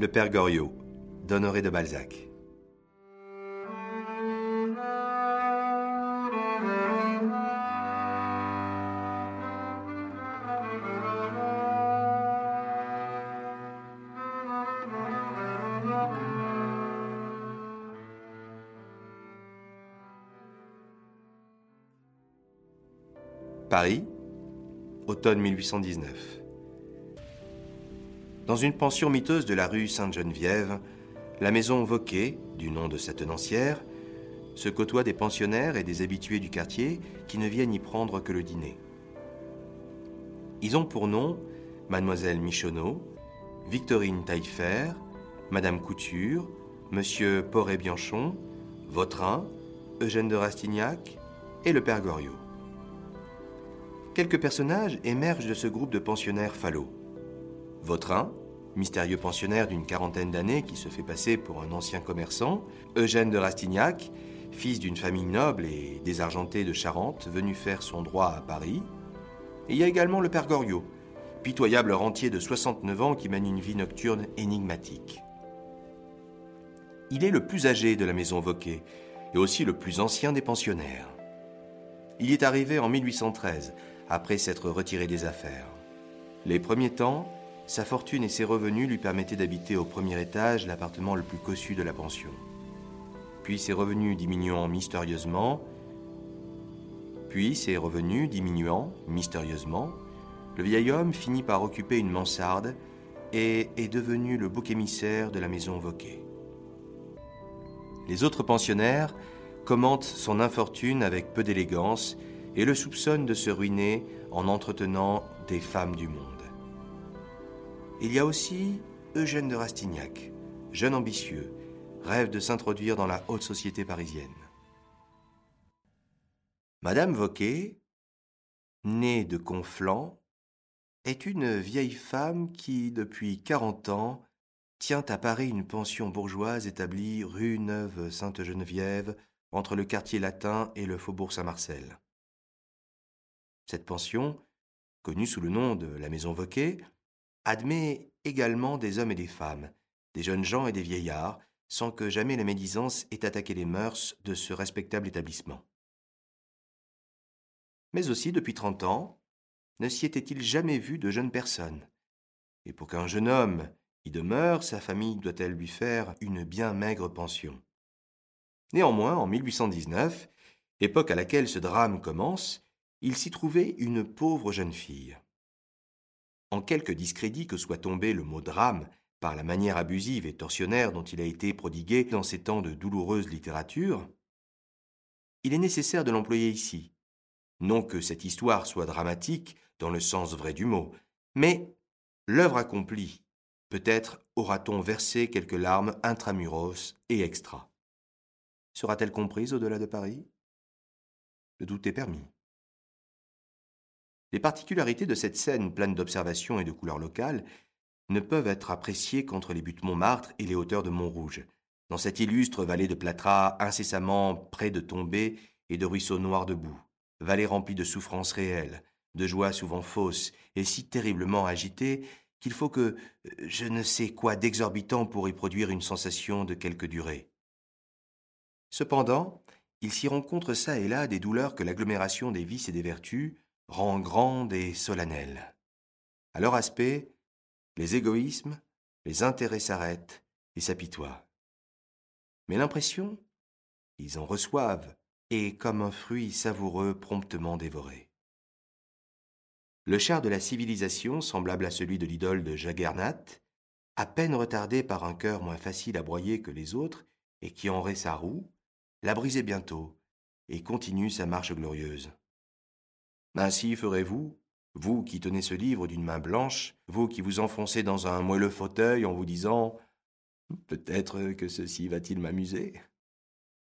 Le Père Goriot, d'Honoré de Balzac. Paris, automne 1819. Dans une pension miteuse de la rue Sainte-Geneviève, la maison Vauquet, du nom de sa tenancière, se côtoie des pensionnaires et des habitués du quartier qui ne viennent y prendre que le dîner. Ils ont pour nom Mademoiselle Michonneau, Victorine Taillefer, Madame Couture, Monsieur Poré-Bianchon, Vautrin, Eugène de Rastignac et le Père Goriot. Quelques personnages émergent de ce groupe de pensionnaires fallots. Vautrin, mystérieux pensionnaire d'une quarantaine d'années qui se fait passer pour un ancien commerçant, Eugène de Rastignac, fils d'une famille noble et désargentée de Charente, venu faire son droit à Paris. Et il y a également le père Goriot, pitoyable rentier de 69 ans qui mène une vie nocturne énigmatique. Il est le plus âgé de la maison Vauquet et aussi le plus ancien des pensionnaires. Il est arrivé en 1813 après s'être retiré des affaires. Les premiers temps, sa fortune et ses revenus lui permettaient d'habiter au premier étage l'appartement le plus cossu de la pension. Puis ses revenus diminuant mystérieusement, puis ses revenus diminuant mystérieusement, le vieil homme finit par occuper une mansarde et est devenu le bouc émissaire de la maison Vauquet. Les autres pensionnaires commentent son infortune avec peu d'élégance et le soupçonne de se ruiner en entretenant des femmes du monde. Il y a aussi Eugène de Rastignac, jeune ambitieux, rêve de s'introduire dans la haute société parisienne. Madame Vauquet, née de Conflans, est une vieille femme qui, depuis quarante ans, tient à Paris une pension bourgeoise établie rue Neuve-Sainte-Geneviève, entre le quartier latin et le faubourg Saint-Marcel. Cette pension, connue sous le nom de la Maison Vauquet, admet également des hommes et des femmes, des jeunes gens et des vieillards, sans que jamais la médisance ait attaqué les mœurs de ce respectable établissement. Mais aussi, depuis trente ans, ne s'y était-il jamais vu de jeunes personnes. Et pour qu'un jeune homme y demeure, sa famille doit-elle lui faire une bien maigre pension. Néanmoins, en 1819, époque à laquelle ce drame commence, il s'y trouvait une pauvre jeune fille. En quelque discrédit que soit tombé le mot drame par la manière abusive et torsionnaire dont il a été prodigué dans ces temps de douloureuse littérature, il est nécessaire de l'employer ici. Non que cette histoire soit dramatique dans le sens vrai du mot, mais l'œuvre accomplie. Peut-être aura-t-on versé quelques larmes intramuros et extra. Sera-t-elle comprise au-delà de Paris? Le doute est permis. Les particularités de cette scène pleine d'observations et de couleurs locales ne peuvent être appréciées qu'entre les buttes Montmartre et les hauteurs de Montrouge, dans cette illustre vallée de plâtras incessamment près de tombées et de ruisseaux noirs de boue, vallée remplie de souffrances réelles, de joies souvent fausses et si terriblement agitées qu'il faut que euh, je ne sais quoi d'exorbitant pour y produire une sensation de quelque durée. Cependant, il s'y rencontre çà et là des douleurs que l'agglomération des vices et des vertus rend grande et solennelle. À leur aspect, les égoïsmes, les intérêts s'arrêtent et s'apitoient. Mais l'impression, ils en reçoivent, est comme un fruit savoureux promptement dévoré. Le char de la civilisation, semblable à celui de l'idole de Jagernath, à peine retardé par un cœur moins facile à broyer que les autres, et qui en sa roue, l'a brisé bientôt, et continue sa marche glorieuse. Ainsi ferez-vous, vous qui tenez ce livre d'une main blanche, vous qui vous enfoncez dans un moelleux fauteuil en vous disant Peut-être que ceci va-t-il m'amuser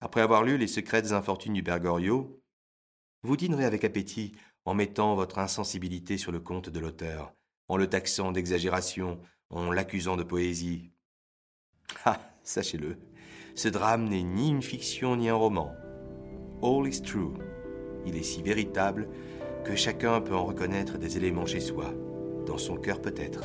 Après avoir lu les secrètes infortunes du Bergorio, vous dînerez avec appétit en mettant votre insensibilité sur le compte de l'auteur, en le taxant d'exagération, en l'accusant de poésie. Ah, sachez-le, ce drame n'est ni une fiction ni un roman. All is true. Il est si véritable que chacun peut en reconnaître des éléments chez soi, dans son cœur peut-être.